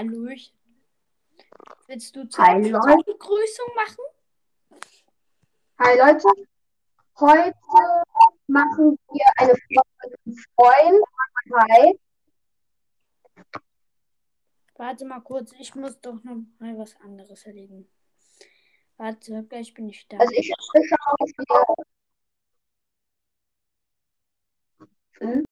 Hallöchen. Willst du Hi, Begrüßung machen? Hi Leute, heute machen wir eine Folge mit einem Freund. Hi. Warte mal kurz, ich muss doch noch mal was anderes erledigen. Warte, gleich bin ich da. Also ich schaue, dass Hm?